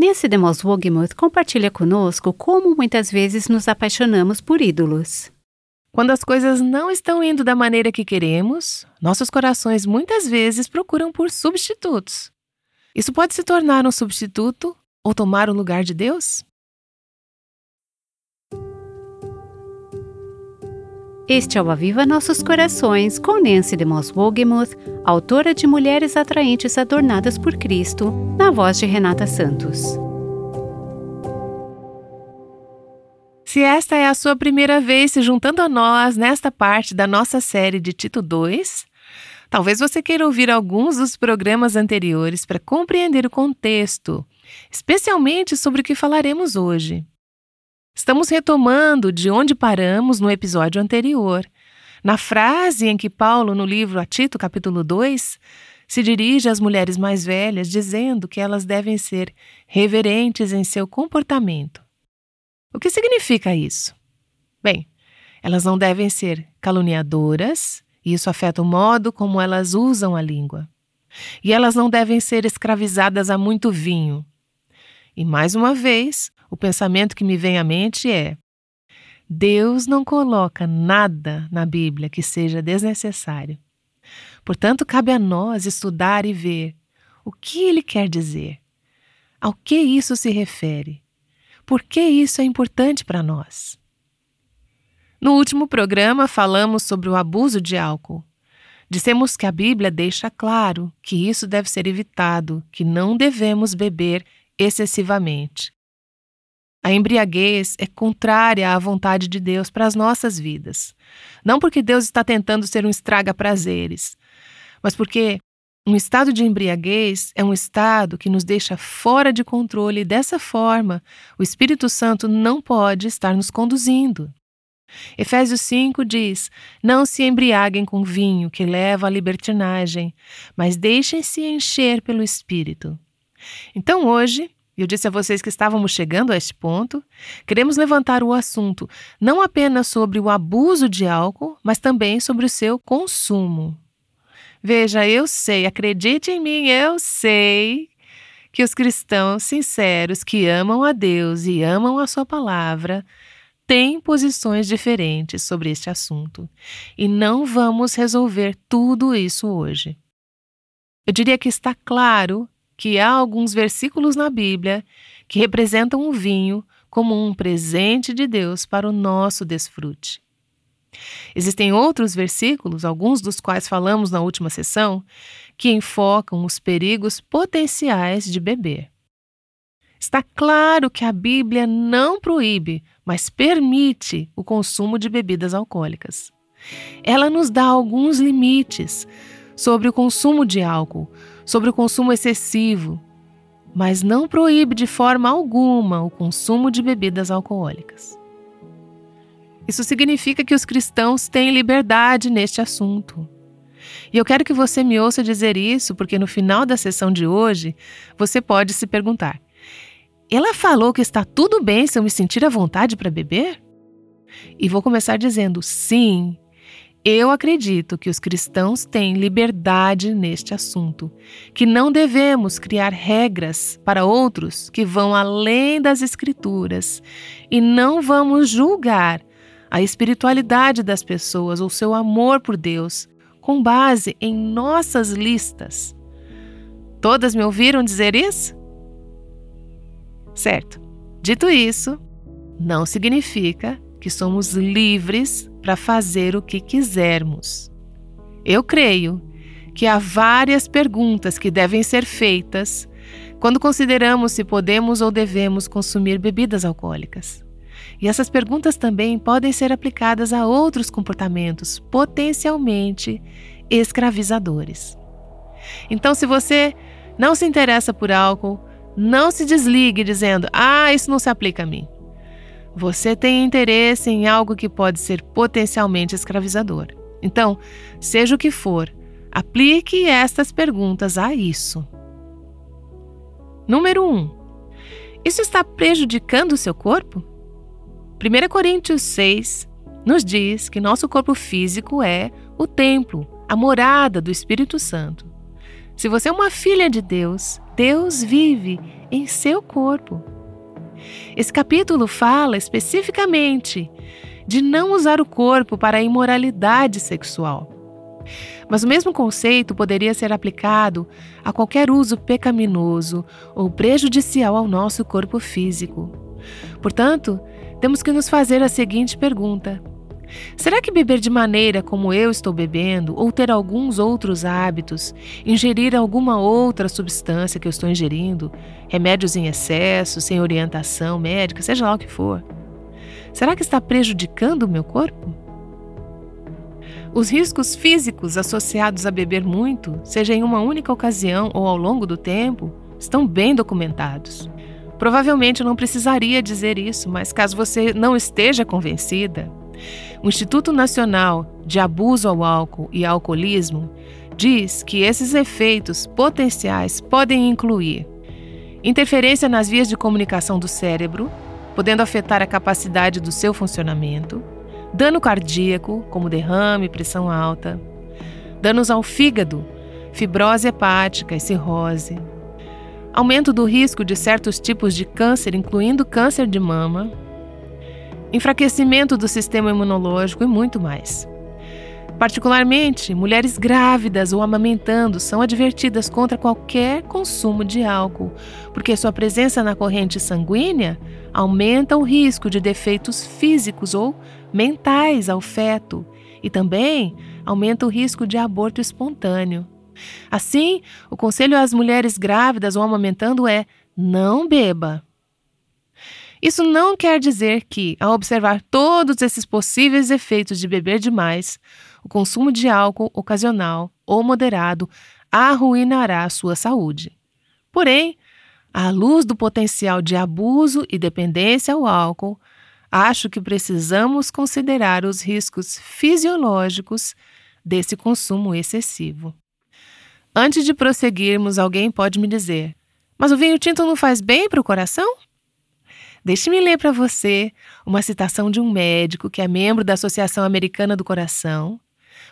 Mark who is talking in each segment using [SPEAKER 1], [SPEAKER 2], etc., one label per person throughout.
[SPEAKER 1] Nancy DeMoss Wogemuth compartilha conosco como muitas vezes nos apaixonamos por ídolos.
[SPEAKER 2] Quando as coisas não estão indo da maneira que queremos, nossos corações muitas vezes procuram por substitutos. Isso pode se tornar um substituto ou tomar o lugar de Deus?
[SPEAKER 1] Este é o Aviva Nossos Corações, com Nancy DeMoss Wogemuth, autora de Mulheres Atraentes Adornadas por Cristo, na voz de Renata Santos.
[SPEAKER 2] Se esta é a sua primeira vez se juntando a nós nesta parte da nossa série de Tito 2, talvez você queira ouvir alguns dos programas anteriores para compreender o contexto, especialmente sobre o que falaremos hoje. Estamos retomando de onde paramos no episódio anterior, na frase em que Paulo, no livro a Tito, capítulo 2, se dirige às mulheres mais velhas, dizendo que elas devem ser reverentes em seu comportamento. O que significa isso? Bem, elas não devem ser caluniadoras, e isso afeta o modo como elas usam a língua. E elas não devem ser escravizadas a muito vinho. E mais uma vez, o pensamento que me vem à mente é: Deus não coloca nada na Bíblia que seja desnecessário. Portanto, cabe a nós estudar e ver o que ele quer dizer, ao que isso se refere, por que isso é importante para nós. No último programa, falamos sobre o abuso de álcool. Dissemos que a Bíblia deixa claro que isso deve ser evitado, que não devemos beber excessivamente. A embriaguez é contrária à vontade de Deus para as nossas vidas. Não porque Deus está tentando ser um estraga-prazeres, mas porque um estado de embriaguez é um estado que nos deixa fora de controle e dessa forma o Espírito Santo não pode estar nos conduzindo. Efésios 5 diz: Não se embriaguem com vinho que leva à libertinagem, mas deixem-se encher pelo Espírito. Então hoje eu disse a vocês que estávamos chegando a este ponto, queremos levantar o assunto não apenas sobre o abuso de álcool, mas também sobre o seu consumo. Veja, eu sei, acredite em mim, eu sei que os cristãos sinceros que amam a Deus e amam a Sua palavra têm posições diferentes sobre este assunto. E não vamos resolver tudo isso hoje. Eu diria que está claro que há alguns versículos na Bíblia que representam o vinho como um presente de Deus para o nosso desfrute. Existem outros versículos, alguns dos quais falamos na última sessão, que enfocam os perigos potenciais de beber. Está claro que a Bíblia não proíbe, mas permite o consumo de bebidas alcoólicas. Ela nos dá alguns limites sobre o consumo de álcool, sobre o consumo excessivo, mas não proíbe de forma alguma o consumo de bebidas alcoólicas. Isso significa que os cristãos têm liberdade neste assunto. E eu quero que você me ouça dizer isso, porque no final da sessão de hoje você pode se perguntar: ela falou que está tudo bem se eu me sentir à vontade para beber? E vou começar dizendo: sim, eu acredito que os cristãos têm liberdade neste assunto, que não devemos criar regras para outros que vão além das Escrituras e não vamos julgar a espiritualidade das pessoas ou seu amor por Deus com base em nossas listas. Todas me ouviram dizer isso? Certo. Dito isso, não significa que somos livres para fazer o que quisermos. Eu creio que há várias perguntas que devem ser feitas quando consideramos se podemos ou devemos consumir bebidas alcoólicas. E essas perguntas também podem ser aplicadas a outros comportamentos potencialmente escravizadores. Então, se você não se interessa por álcool, não se desligue dizendo: Ah, isso não se aplica a mim. Você tem interesse em algo que pode ser potencialmente escravizador. Então, seja o que for, aplique estas perguntas a isso. Número 1. Um, isso está prejudicando o seu corpo? 1 Coríntios 6 nos diz que nosso corpo físico é o templo, a morada do Espírito Santo. Se você é uma filha de Deus, Deus vive em seu corpo. Esse capítulo fala especificamente de não usar o corpo para a imoralidade sexual. Mas o mesmo conceito poderia ser aplicado a qualquer uso pecaminoso ou prejudicial ao nosso corpo físico. Portanto, temos que nos fazer a seguinte pergunta: Será que beber de maneira como eu estou bebendo, ou ter alguns outros hábitos, ingerir alguma outra substância que eu estou ingerindo, remédios em excesso, sem orientação médica, seja lá o que for, será que está prejudicando o meu corpo? Os riscos físicos associados a beber muito, seja em uma única ocasião ou ao longo do tempo, estão bem documentados. Provavelmente eu não precisaria dizer isso, mas caso você não esteja convencida, o Instituto Nacional de Abuso ao Álcool e Alcoolismo diz que esses efeitos potenciais podem incluir interferência nas vias de comunicação do cérebro, podendo afetar a capacidade do seu funcionamento, dano cardíaco, como derrame, pressão alta, danos ao fígado, fibrose hepática e cirrose, aumento do risco de certos tipos de câncer, incluindo câncer de mama, enfraquecimento do sistema imunológico e muito mais. Particularmente, mulheres grávidas ou amamentando são advertidas contra qualquer consumo de álcool, porque sua presença na corrente sanguínea aumenta o risco de defeitos físicos ou mentais ao feto e também aumenta o risco de aborto espontâneo. Assim, o conselho às mulheres grávidas ou amamentando é: não beba. Isso não quer dizer que, ao observar todos esses possíveis efeitos de beber demais, o consumo de álcool ocasional ou moderado arruinará a sua saúde. Porém, à luz do potencial de abuso e dependência ao álcool, acho que precisamos considerar os riscos fisiológicos desse consumo excessivo. Antes de prosseguirmos, alguém pode me dizer: Mas o vinho tinto não faz bem para o coração? Deixe-me ler para você uma citação de um médico que é membro da Associação Americana do Coração,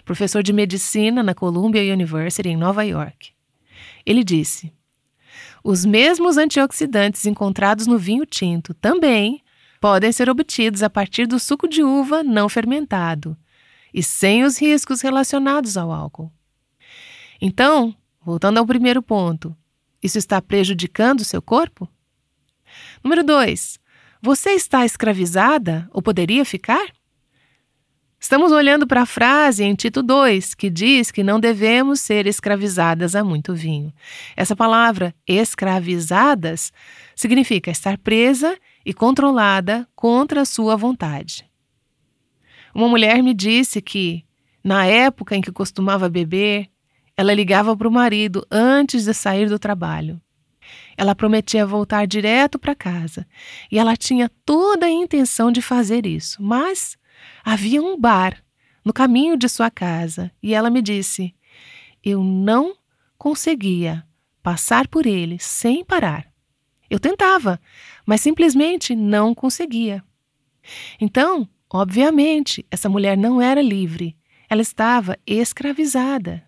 [SPEAKER 2] professor de medicina na Columbia University, em Nova York. Ele disse: Os mesmos antioxidantes encontrados no vinho tinto também podem ser obtidos a partir do suco de uva não fermentado e sem os riscos relacionados ao álcool. Então, voltando ao primeiro ponto, isso está prejudicando o seu corpo? Número 2. Você está escravizada ou poderia ficar? Estamos olhando para a frase em Tito 2, que diz que não devemos ser escravizadas a muito vinho. Essa palavra, escravizadas, significa estar presa e controlada contra a sua vontade. Uma mulher me disse que, na época em que costumava beber, ela ligava para o marido antes de sair do trabalho. Ela prometia voltar direto para casa e ela tinha toda a intenção de fazer isso, mas havia um bar no caminho de sua casa e ela me disse: Eu não conseguia passar por ele sem parar. Eu tentava, mas simplesmente não conseguia. Então, obviamente, essa mulher não era livre, ela estava escravizada.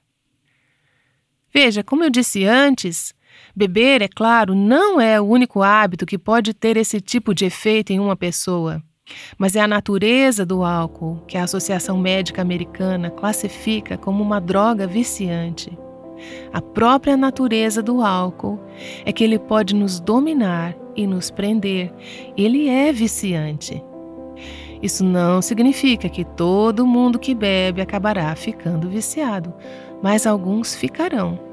[SPEAKER 2] Veja, como eu disse antes, Beber, é claro, não é o único hábito que pode ter esse tipo de efeito em uma pessoa, mas é a natureza do álcool que a Associação Médica Americana classifica como uma droga viciante. A própria natureza do álcool é que ele pode nos dominar e nos prender. Ele é viciante. Isso não significa que todo mundo que bebe acabará ficando viciado, mas alguns ficarão.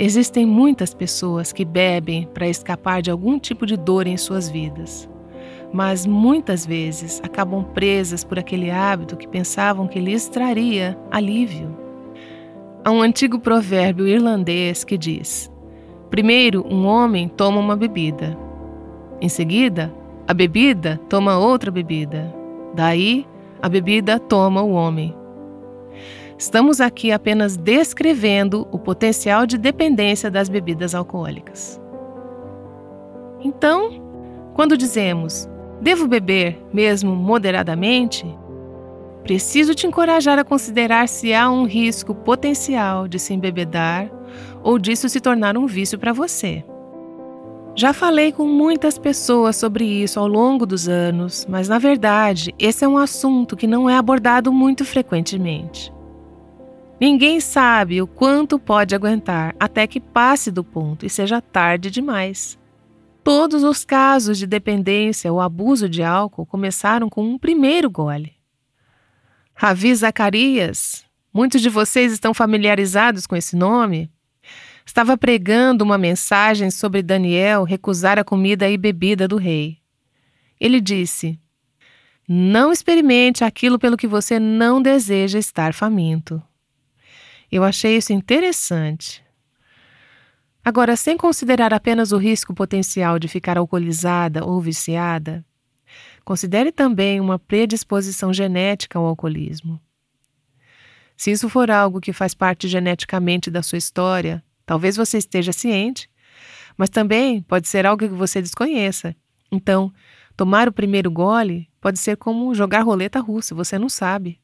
[SPEAKER 2] Existem muitas pessoas que bebem para escapar de algum tipo de dor em suas vidas, mas muitas vezes acabam presas por aquele hábito que pensavam que lhes traria alívio. Há um antigo provérbio irlandês que diz: Primeiro, um homem toma uma bebida. Em seguida, a bebida toma outra bebida. Daí, a bebida toma o homem. Estamos aqui apenas descrevendo o potencial de dependência das bebidas alcoólicas. Então, quando dizemos devo beber mesmo moderadamente, preciso te encorajar a considerar se há um risco potencial de se embebedar ou disso se tornar um vício para você. Já falei com muitas pessoas sobre isso ao longo dos anos, mas na verdade esse é um assunto que não é abordado muito frequentemente. Ninguém sabe o quanto pode aguentar até que passe do ponto e seja tarde demais. Todos os casos de dependência ou abuso de álcool começaram com um primeiro gole. Ravi Zacarias, muitos de vocês estão familiarizados com esse nome? Estava pregando uma mensagem sobre Daniel recusar a comida e bebida do rei. Ele disse: Não experimente aquilo pelo que você não deseja estar faminto. Eu achei isso interessante. Agora, sem considerar apenas o risco potencial de ficar alcoolizada ou viciada, considere também uma predisposição genética ao alcoolismo. Se isso for algo que faz parte geneticamente da sua história, talvez você esteja ciente, mas também pode ser algo que você desconheça. Então, tomar o primeiro gole pode ser como jogar roleta russa, você não sabe.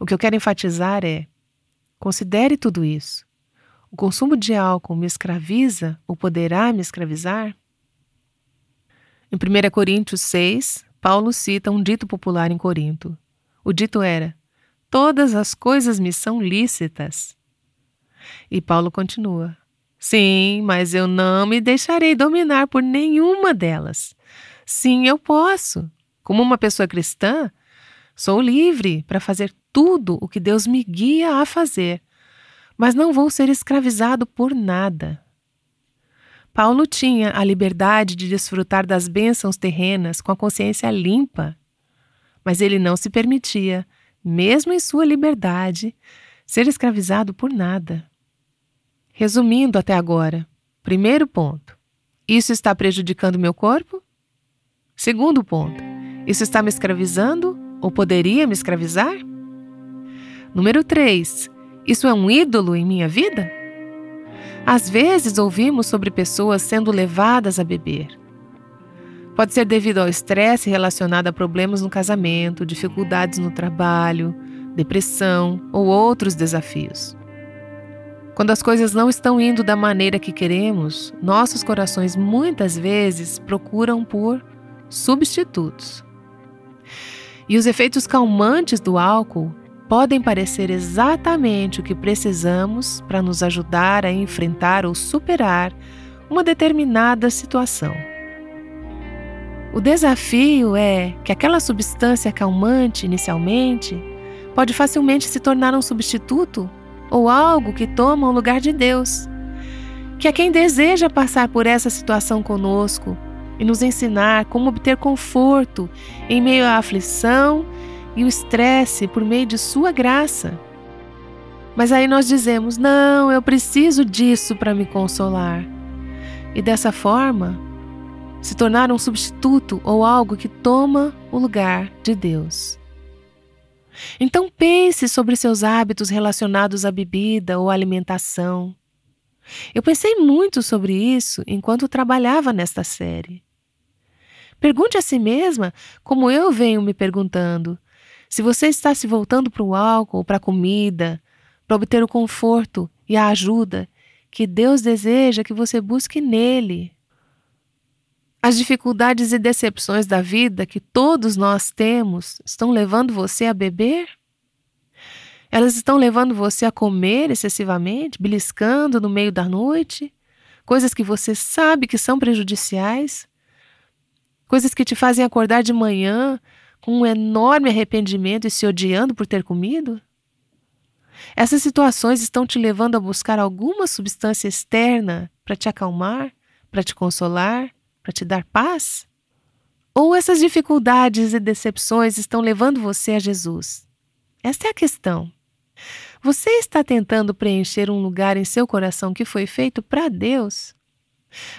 [SPEAKER 2] O que eu quero enfatizar é: Considere tudo isso. O consumo de álcool me escraviza ou poderá me escravizar? Em 1 Coríntios 6, Paulo cita um dito popular em Corinto. O dito era: Todas as coisas me são lícitas. E Paulo continua: Sim, mas eu não me deixarei dominar por nenhuma delas. Sim, eu posso. Como uma pessoa cristã, sou livre para fazer tudo o que Deus me guia a fazer, mas não vou ser escravizado por nada. Paulo tinha a liberdade de desfrutar das bênçãos terrenas com a consciência limpa, mas ele não se permitia, mesmo em sua liberdade, ser escravizado por nada. Resumindo até agora, primeiro ponto: isso está prejudicando meu corpo? Segundo ponto: isso está me escravizando ou poderia me escravizar? Número 3. Isso é um ídolo em minha vida? Às vezes ouvimos sobre pessoas sendo levadas a beber. Pode ser devido ao estresse relacionado a problemas no casamento, dificuldades no trabalho, depressão ou outros desafios. Quando as coisas não estão indo da maneira que queremos, nossos corações muitas vezes procuram por substitutos. E os efeitos calmantes do álcool podem parecer exatamente o que precisamos para nos ajudar a enfrentar ou superar uma determinada situação. O desafio é que aquela substância calmante inicialmente pode facilmente se tornar um substituto ou algo que toma o lugar de Deus. Que é quem deseja passar por essa situação conosco e nos ensinar como obter conforto em meio à aflição e o estresse por meio de Sua graça. Mas aí nós dizemos: não, eu preciso disso para me consolar. E dessa forma, se tornar um substituto ou algo que toma o lugar de Deus. Então pense sobre seus hábitos relacionados à bebida ou alimentação. Eu pensei muito sobre isso enquanto trabalhava nesta série. Pergunte a si mesma, como eu venho me perguntando, se você está se voltando para o álcool, para a comida, para obter o conforto e a ajuda que Deus deseja que você busque nele. As dificuldades e decepções da vida que todos nós temos estão levando você a beber? Elas estão levando você a comer excessivamente, beliscando no meio da noite, coisas que você sabe que são prejudiciais, coisas que te fazem acordar de manhã com um enorme arrependimento e se odiando por ter comido? Essas situações estão te levando a buscar alguma substância externa para te acalmar, para te consolar, para te dar paz? Ou essas dificuldades e decepções estão levando você a Jesus? Esta é a questão. Você está tentando preencher um lugar em seu coração que foi feito para Deus?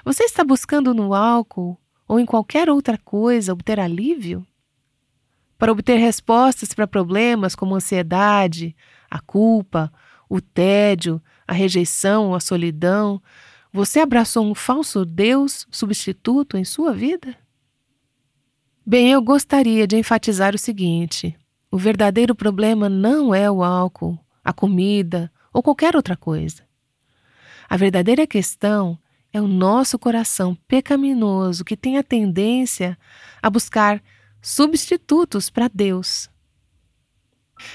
[SPEAKER 2] Você está buscando no álcool ou em qualquer outra coisa obter alívio? Para obter respostas para problemas como ansiedade, a culpa, o tédio, a rejeição, a solidão, você abraçou um falso Deus substituto em sua vida? Bem, eu gostaria de enfatizar o seguinte: o verdadeiro problema não é o álcool, a comida ou qualquer outra coisa. A verdadeira questão é o nosso coração pecaminoso que tem a tendência a buscar substitutos para Deus.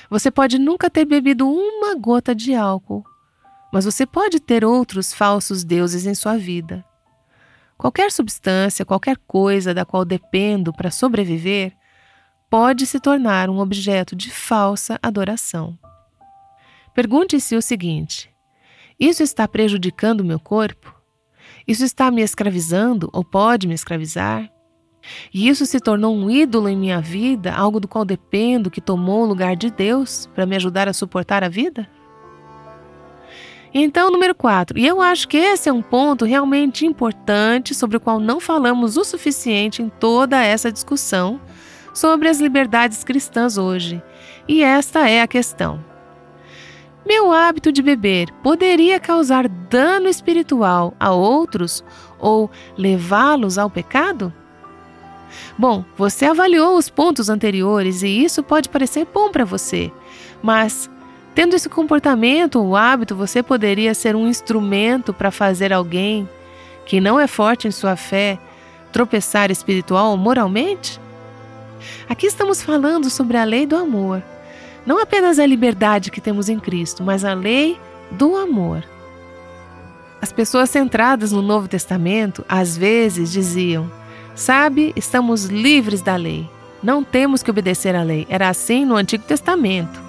[SPEAKER 2] Você pode nunca ter bebido uma gota de álcool, mas você pode ter outros falsos deuses em sua vida. Qualquer substância, qualquer coisa da qual dependo para sobreviver, pode se tornar um objeto de falsa adoração. Pergunte-se o seguinte: isso está prejudicando meu corpo? Isso está me escravizando ou pode me escravizar? E isso se tornou um ídolo em minha vida, algo do qual dependo, que tomou o lugar de Deus para me ajudar a suportar a vida? Então, número 4, e eu acho que esse é um ponto realmente importante sobre o qual não falamos o suficiente em toda essa discussão sobre as liberdades cristãs hoje. E esta é a questão. Meu hábito de beber poderia causar dano espiritual a outros ou levá-los ao pecado? Bom, você avaliou os pontos anteriores e isso pode parecer bom para você, mas tendo esse comportamento ou hábito, você poderia ser um instrumento para fazer alguém que não é forte em sua fé tropeçar espiritual ou moralmente? Aqui estamos falando sobre a lei do amor. Não apenas a liberdade que temos em Cristo, mas a lei do amor. As pessoas centradas no Novo Testamento às vezes diziam: Sabe, estamos livres da lei. Não temos que obedecer à lei. Era assim no Antigo Testamento.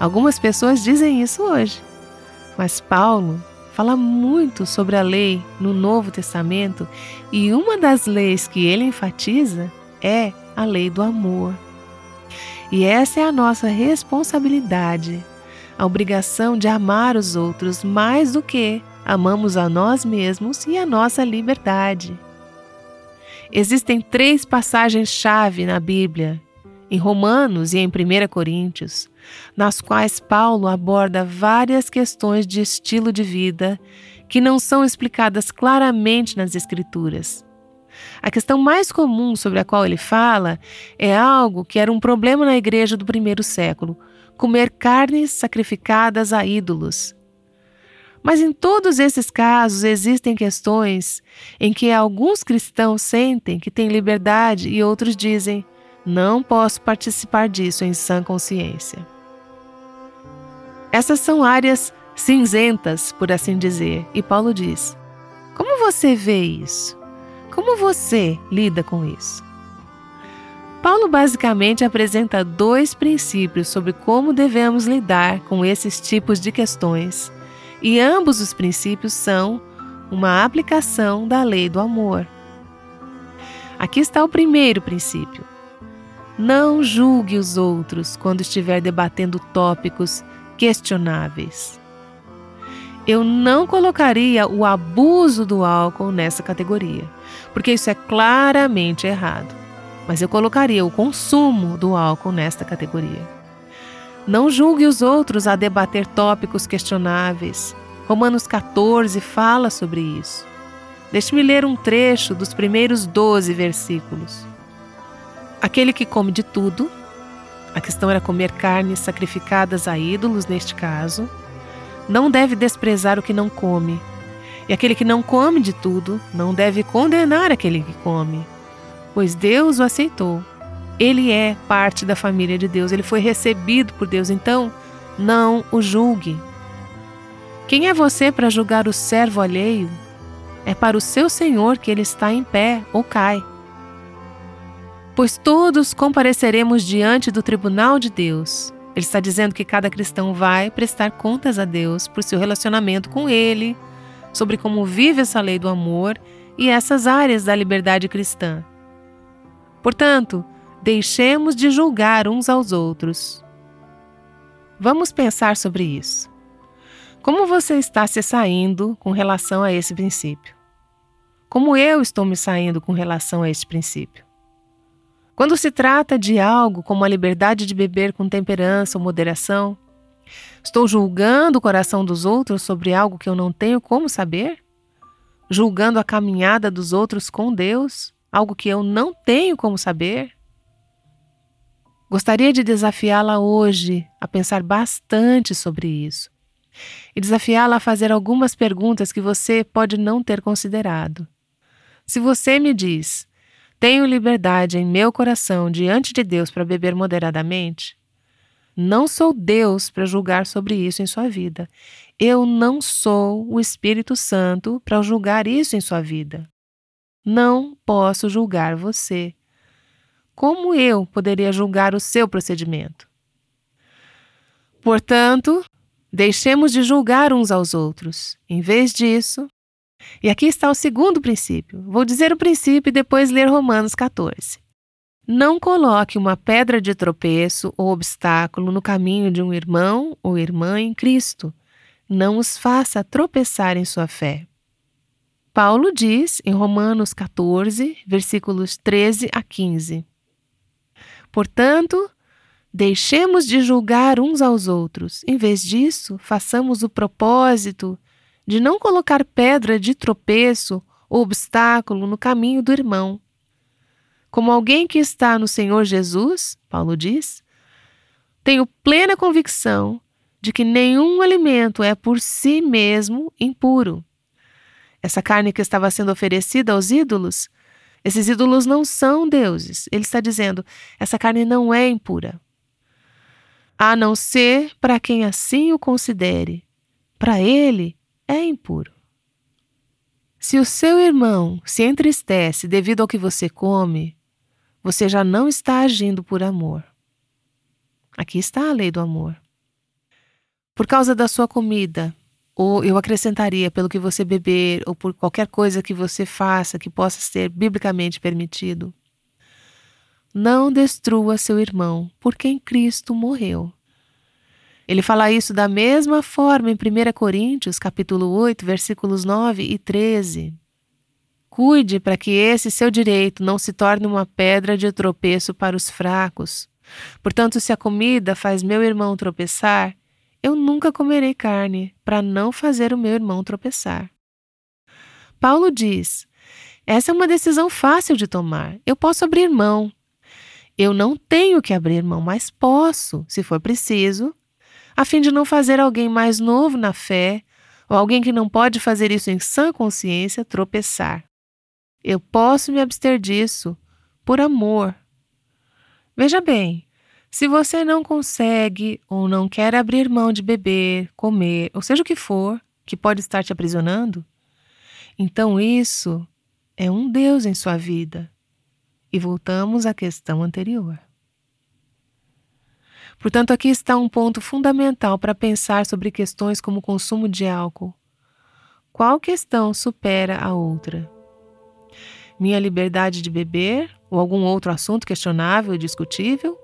[SPEAKER 2] Algumas pessoas dizem isso hoje. Mas Paulo fala muito sobre a lei no Novo Testamento e uma das leis que ele enfatiza é a lei do amor. E essa é a nossa responsabilidade, a obrigação de amar os outros mais do que amamos a nós mesmos e a nossa liberdade. Existem três passagens-chave na Bíblia, em Romanos e em 1 Coríntios, nas quais Paulo aborda várias questões de estilo de vida que não são explicadas claramente nas Escrituras. A questão mais comum sobre a qual ele fala é algo que era um problema na igreja do primeiro século: comer carnes sacrificadas a ídolos. Mas em todos esses casos existem questões em que alguns cristãos sentem que têm liberdade e outros dizem: não posso participar disso em sã consciência. Essas são áreas cinzentas, por assim dizer, e Paulo diz: Como você vê isso? Como você lida com isso? Paulo basicamente apresenta dois princípios sobre como devemos lidar com esses tipos de questões, e ambos os princípios são uma aplicação da lei do amor. Aqui está o primeiro princípio. Não julgue os outros quando estiver debatendo tópicos questionáveis. Eu não colocaria o abuso do álcool nessa categoria porque isso é claramente errado. Mas eu colocaria o consumo do álcool nesta categoria. Não julgue os outros a debater tópicos questionáveis. Romanos 14 fala sobre isso. Deixe-me ler um trecho dos primeiros 12 versículos. Aquele que come de tudo, a questão era comer carnes sacrificadas a ídolos neste caso, não deve desprezar o que não come, e aquele que não come de tudo não deve condenar aquele que come, pois Deus o aceitou. Ele é parte da família de Deus, ele foi recebido por Deus, então não o julgue. Quem é você para julgar o servo alheio? É para o seu Senhor que ele está em pé ou cai. Pois todos compareceremos diante do tribunal de Deus. Ele está dizendo que cada cristão vai prestar contas a Deus por seu relacionamento com Ele, sobre como vive essa lei do amor e essas áreas da liberdade cristã. Portanto, deixemos de julgar uns aos outros. Vamos pensar sobre isso. Como você está se saindo com relação a esse princípio? Como eu estou me saindo com relação a este princípio? Quando se trata de algo como a liberdade de beber com temperança ou moderação, Estou julgando o coração dos outros sobre algo que eu não tenho como saber? Julgando a caminhada dos outros com Deus, algo que eu não tenho como saber? Gostaria de desafiá-la hoje a pensar bastante sobre isso. e desafiá-la a fazer algumas perguntas que você pode não ter considerado. Se você me diz, tenho liberdade em meu coração diante de Deus para beber moderadamente, não sou Deus para julgar sobre isso em sua vida. Eu não sou o Espírito Santo para julgar isso em sua vida. Não posso julgar você. Como eu poderia julgar o seu procedimento? Portanto, deixemos de julgar uns aos outros. Em vez disso, e aqui está o segundo princípio. Vou dizer o princípio e depois ler Romanos 14. Não coloque uma pedra de tropeço ou obstáculo no caminho de um irmão ou irmã em Cristo. Não os faça tropeçar em sua fé. Paulo diz em Romanos 14, versículos 13 a 15: Portanto, deixemos de julgar uns aos outros. Em vez disso, façamos o propósito de não colocar pedra de tropeço ou obstáculo no caminho do irmão. Como alguém que está no Senhor Jesus, Paulo diz, tenho plena convicção de que nenhum alimento é por si mesmo impuro. Essa carne que estava sendo oferecida aos ídolos esses ídolos não são deuses. Ele está dizendo: essa carne não é impura. A não ser para quem assim o considere. Para ele é impuro. Se o seu irmão se entristece devido ao que você come, você já não está agindo por amor. Aqui está a lei do amor. Por causa da sua comida, ou eu acrescentaria pelo que você beber ou por qualquer coisa que você faça que possa ser biblicamente permitido. Não destrua seu irmão, por quem Cristo morreu. Ele fala isso da mesma forma em 1 Coríntios, capítulo 8, versículos 9 e 13. Cuide para que esse seu direito não se torne uma pedra de tropeço para os fracos. Portanto, se a comida faz meu irmão tropeçar, eu nunca comerei carne, para não fazer o meu irmão tropeçar. Paulo diz: essa é uma decisão fácil de tomar. Eu posso abrir mão. Eu não tenho que abrir mão, mas posso, se for preciso, a fim de não fazer alguém mais novo na fé ou alguém que não pode fazer isso em sã consciência tropeçar. Eu posso me abster disso por amor. Veja bem, se você não consegue ou não quer abrir mão de beber, comer, ou seja o que for, que pode estar te aprisionando, então isso é um Deus em sua vida. E voltamos à questão anterior. Portanto, aqui está um ponto fundamental para pensar sobre questões como o consumo de álcool. Qual questão supera a outra? Minha liberdade de beber ou algum outro assunto questionável e discutível?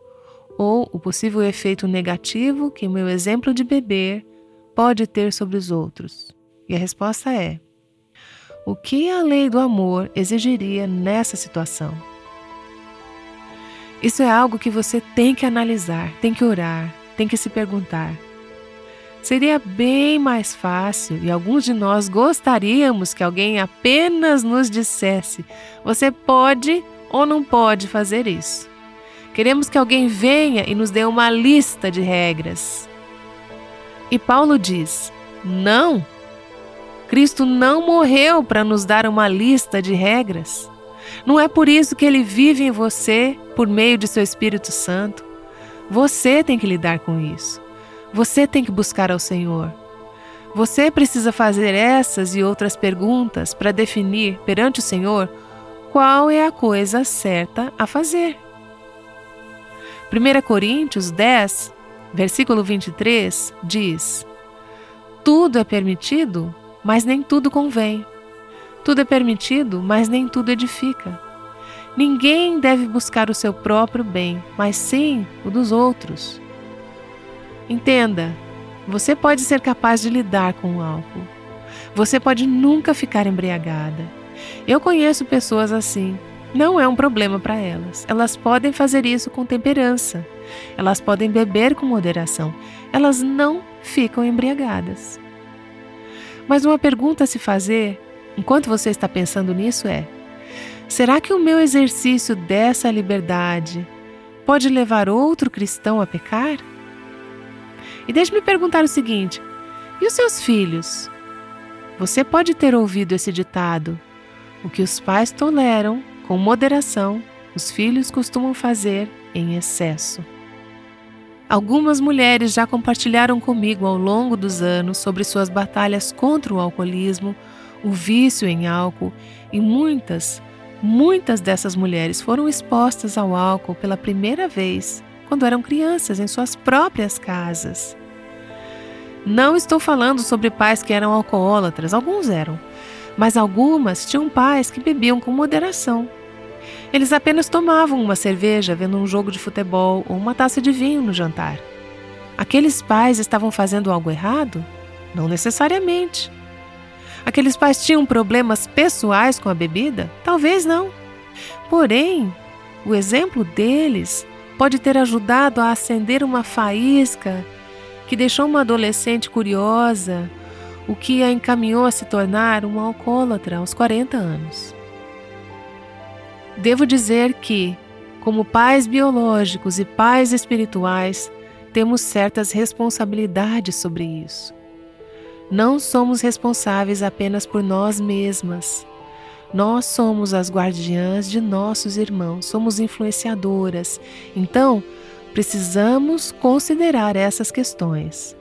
[SPEAKER 2] Ou o possível efeito negativo que o meu exemplo de beber pode ter sobre os outros? E a resposta é: o que a lei do amor exigiria nessa situação? Isso é algo que você tem que analisar, tem que orar, tem que se perguntar. Seria bem mais fácil e alguns de nós gostaríamos que alguém apenas nos dissesse: você pode ou não pode fazer isso. Queremos que alguém venha e nos dê uma lista de regras. E Paulo diz: não. Cristo não morreu para nos dar uma lista de regras. Não é por isso que ele vive em você por meio de seu Espírito Santo. Você tem que lidar com isso. Você tem que buscar ao Senhor. Você precisa fazer essas e outras perguntas para definir perante o Senhor qual é a coisa certa a fazer. 1 Coríntios 10, versículo 23 diz: Tudo é permitido, mas nem tudo convém. Tudo é permitido, mas nem tudo edifica. Ninguém deve buscar o seu próprio bem, mas sim o dos outros. Entenda, você pode ser capaz de lidar com o álcool. Você pode nunca ficar embriagada. Eu conheço pessoas assim não é um problema para elas. Elas podem fazer isso com temperança. Elas podem beber com moderação. Elas não ficam embriagadas. Mas uma pergunta a se fazer, enquanto você está pensando nisso, é: será que o meu exercício dessa liberdade pode levar outro cristão a pecar? E deixe-me perguntar o seguinte: E os seus filhos? Você pode ter ouvido esse ditado: o que os pais toleram com moderação, os filhos costumam fazer em excesso. Algumas mulheres já compartilharam comigo ao longo dos anos sobre suas batalhas contra o alcoolismo, o vício em álcool e muitas, muitas dessas mulheres foram expostas ao álcool pela primeira vez quando eram crianças em suas próprias casas. Não estou falando sobre pais que eram alcoólatras, alguns eram, mas algumas tinham pais que bebiam com moderação eles apenas tomavam uma cerveja vendo um jogo de futebol ou uma taça de vinho no jantar. Aqueles pais estavam fazendo algo errado? Não necessariamente. Aqueles pais tinham problemas pessoais com a bebida? Talvez não. Porém, o exemplo deles pode ter ajudado a acender uma faísca que deixou uma adolescente curiosa, o que a encaminhou a se tornar uma alcoólatra aos 40 anos. Devo dizer que, como pais biológicos e pais espirituais, temos certas responsabilidades sobre isso. Não somos responsáveis apenas por nós mesmas. Nós somos as guardiãs de nossos irmãos, somos influenciadoras. Então, precisamos considerar essas questões.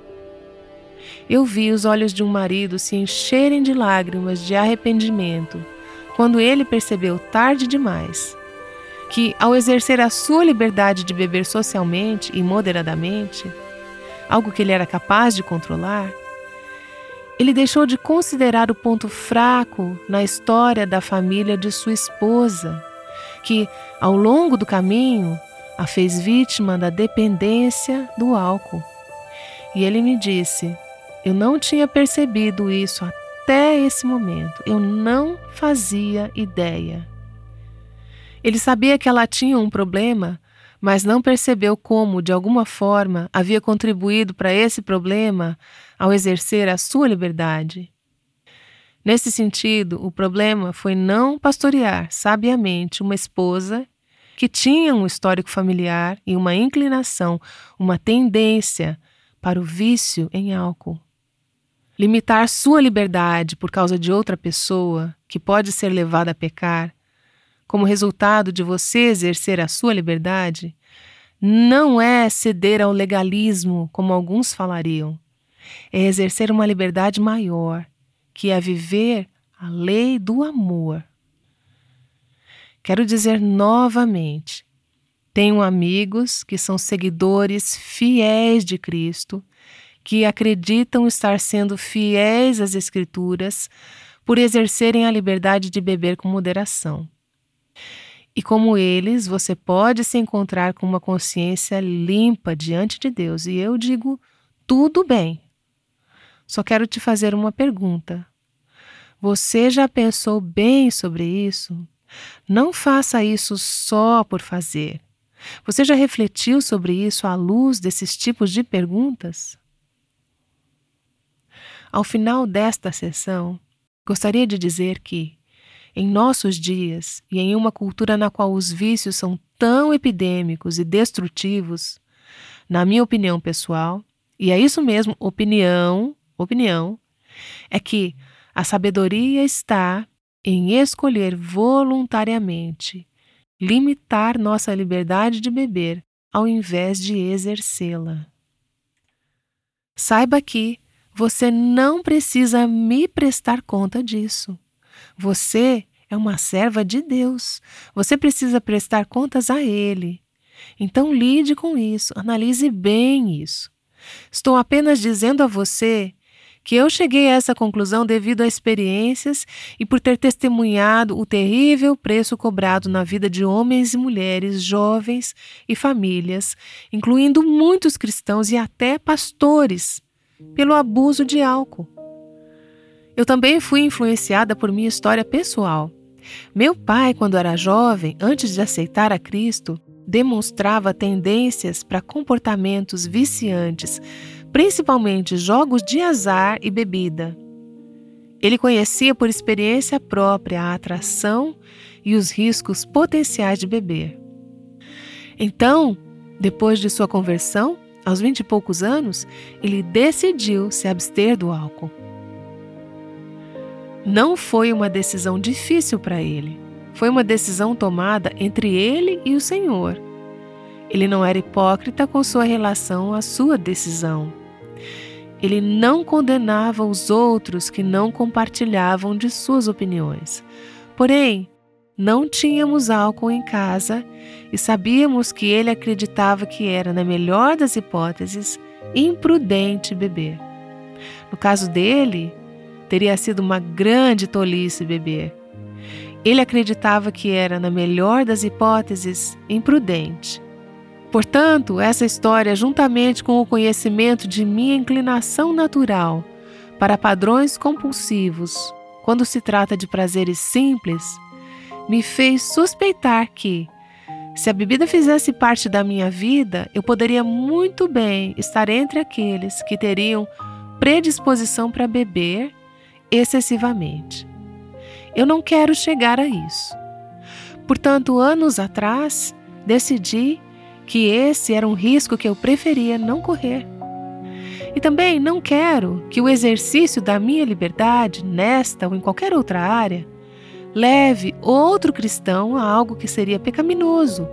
[SPEAKER 2] Eu vi os olhos de um marido se encherem de lágrimas de arrependimento quando ele percebeu tarde demais que, ao exercer a sua liberdade de beber socialmente e moderadamente, algo que ele era capaz de controlar, ele deixou de considerar o ponto fraco na história da família de sua esposa, que, ao longo do caminho, a fez vítima da dependência do álcool. E ele me disse: Eu não tinha percebido isso até até esse momento eu não fazia ideia. Ele sabia que ela tinha um problema, mas não percebeu como, de alguma forma, havia contribuído para esse problema ao exercer a sua liberdade. Nesse sentido, o problema foi não pastorear sabiamente uma esposa que tinha um histórico familiar e uma inclinação, uma tendência para o vício em álcool. Limitar sua liberdade por causa de outra pessoa que pode ser levada a pecar, como resultado de você exercer a sua liberdade, não é ceder ao legalismo, como alguns falariam. É exercer uma liberdade maior, que é viver a lei do amor. Quero dizer novamente: tenho amigos que são seguidores fiéis de Cristo que acreditam estar sendo fiéis às Escrituras por exercerem a liberdade de beber com moderação. E como eles, você pode se encontrar com uma consciência limpa diante de Deus. E eu digo: tudo bem. Só quero te fazer uma pergunta. Você já pensou bem sobre isso? Não faça isso só por fazer. Você já refletiu sobre isso à luz desses tipos de perguntas? Ao final desta sessão, gostaria de dizer que, em nossos dias e em uma cultura na qual os vícios são tão epidêmicos e destrutivos, na minha opinião pessoal, e é isso mesmo, opinião, opinião, é que a sabedoria está em escolher voluntariamente limitar nossa liberdade de beber ao invés de exercê-la. Saiba que você não precisa me prestar conta disso. Você é uma serva de Deus. Você precisa prestar contas a Ele. Então lide com isso, analise bem isso. Estou apenas dizendo a você que eu cheguei a essa conclusão devido a experiências e por ter testemunhado o terrível preço cobrado na vida de homens e mulheres, jovens e famílias, incluindo muitos cristãos e até pastores, pelo abuso de álcool. Eu também fui influenciada por minha história pessoal. Meu pai, quando era jovem, antes de aceitar a Cristo, demonstrava tendências para comportamentos viciantes, principalmente jogos de azar e bebida. Ele conhecia por experiência própria a atração e os riscos potenciais de beber. Então, depois de sua conversão, aos vinte e poucos anos, ele decidiu se abster do álcool. Não foi uma decisão difícil para ele. Foi uma decisão tomada entre ele e o Senhor. Ele não era hipócrita com sua relação à sua decisão. Ele não condenava os outros que não compartilhavam de suas opiniões. Porém, não tínhamos álcool em casa e sabíamos que ele acreditava que era, na melhor das hipóteses, imprudente beber. No caso dele, teria sido uma grande tolice beber. Ele acreditava que era, na melhor das hipóteses, imprudente. Portanto, essa história, juntamente com o conhecimento de minha inclinação natural para padrões compulsivos, quando se trata de prazeres simples, me fez suspeitar que, se a bebida fizesse parte da minha vida, eu poderia muito bem estar entre aqueles que teriam predisposição para beber excessivamente. Eu não quero chegar a isso. Portanto, anos atrás, decidi que esse era um risco que eu preferia não correr. E também não quero que o exercício da minha liberdade, nesta ou em qualquer outra área, leve outro cristão a algo que seria pecaminoso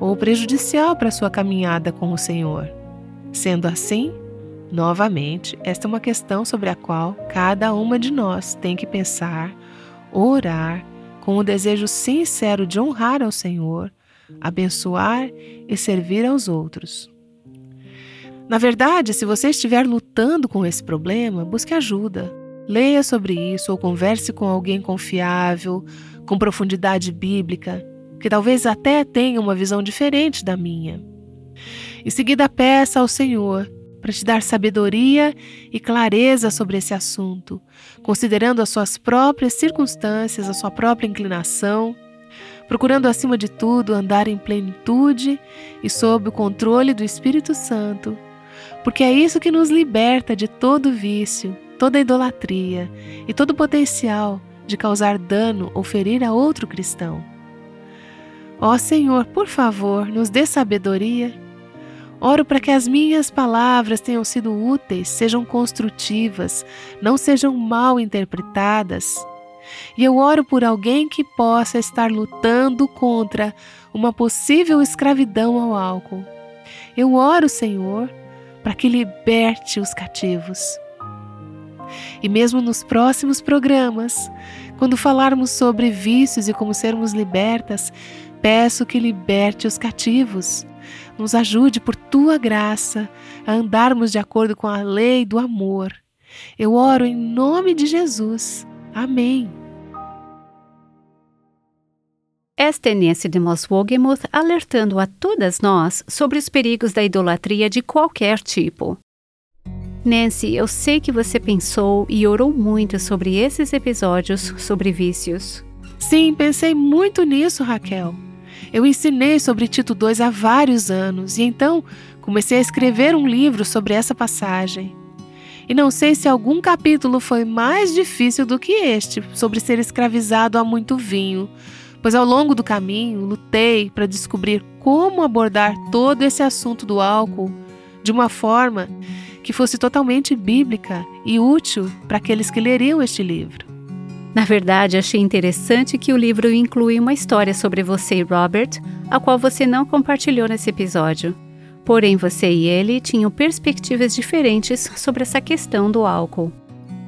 [SPEAKER 2] ou prejudicial para sua caminhada com o Senhor. Sendo assim, novamente, esta é uma questão sobre a qual cada uma de nós tem que pensar, orar, com o desejo sincero de honrar ao Senhor abençoar e servir aos outros. Na verdade, se você estiver lutando com esse problema, busque ajuda. Leia sobre isso ou converse com alguém confiável, com profundidade bíblica, que talvez até tenha uma visão diferente da minha. Em seguida, peça ao Senhor para te dar sabedoria e clareza sobre esse assunto, considerando as suas próprias circunstâncias, a sua própria inclinação procurando acima de tudo andar em plenitude e sob o controle do Espírito Santo, porque é isso que nos liberta de todo vício, toda idolatria e todo potencial de causar dano ou ferir a outro cristão. Ó Senhor, por favor, nos dê sabedoria. Oro para que as minhas palavras tenham sido úteis, sejam construtivas, não sejam mal interpretadas e eu oro por alguém que possa estar lutando contra uma possível escravidão ao álcool. Eu oro, Senhor, para que liberte os cativos. E mesmo nos próximos programas, quando falarmos sobre vícios e como sermos libertas, peço que liberte os cativos. Nos ajude por tua graça a andarmos de acordo com a lei do amor. Eu oro em nome de Jesus. Amém.
[SPEAKER 1] Esta é Nancy de Moss Wogemuth alertando a todas nós sobre os perigos da idolatria de qualquer tipo. Nancy, eu sei que você pensou e orou muito sobre esses episódios sobre vícios.
[SPEAKER 2] Sim, pensei muito nisso, Raquel. Eu ensinei sobre Tito 2 há vários anos e então comecei a escrever um livro sobre essa passagem. E não sei se algum capítulo foi mais difícil do que este, sobre ser escravizado a muito vinho, pois ao longo do caminho lutei para descobrir como abordar todo esse assunto do álcool de uma forma que fosse totalmente bíblica e útil para aqueles que leriam este livro.
[SPEAKER 1] Na verdade, achei interessante que o livro inclui uma história sobre você e Robert, a qual você não compartilhou nesse episódio. Porém, você e ele tinham perspectivas diferentes sobre essa questão do álcool.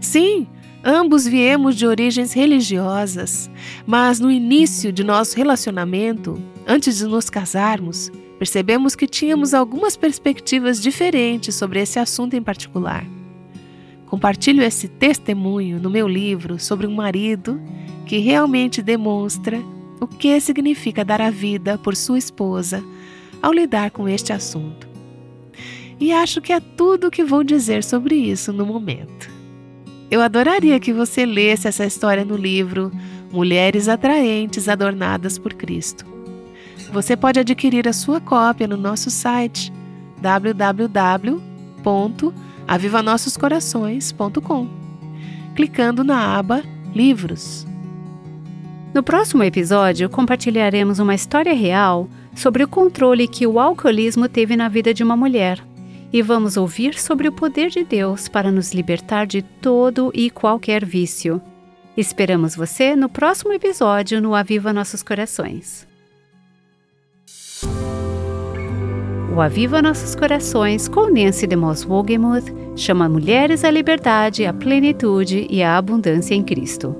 [SPEAKER 2] Sim, ambos viemos de origens religiosas, mas no início de nosso relacionamento, antes de nos casarmos, percebemos que tínhamos algumas perspectivas diferentes sobre esse assunto em particular. Compartilho esse testemunho no meu livro sobre um marido que realmente demonstra o que significa dar a vida por sua esposa ao lidar com este assunto. E acho que é tudo o que vou dizer sobre isso no momento. Eu adoraria que você lesse essa história no livro Mulheres Atraentes Adornadas por Cristo. Você pode adquirir a sua cópia no nosso site www.avivanossoscorações.com, clicando na aba Livros.
[SPEAKER 1] No próximo episódio, compartilharemos uma história real sobre o controle que o alcoolismo teve na vida de uma mulher e vamos ouvir sobre o poder de Deus para nos libertar de todo e qualquer vício. Esperamos você no próximo episódio no Aviva Nossos Corações. O Aviva Nossos Corações com Nancy DeMoss Wogemuth chama mulheres à liberdade, à plenitude e à abundância em Cristo.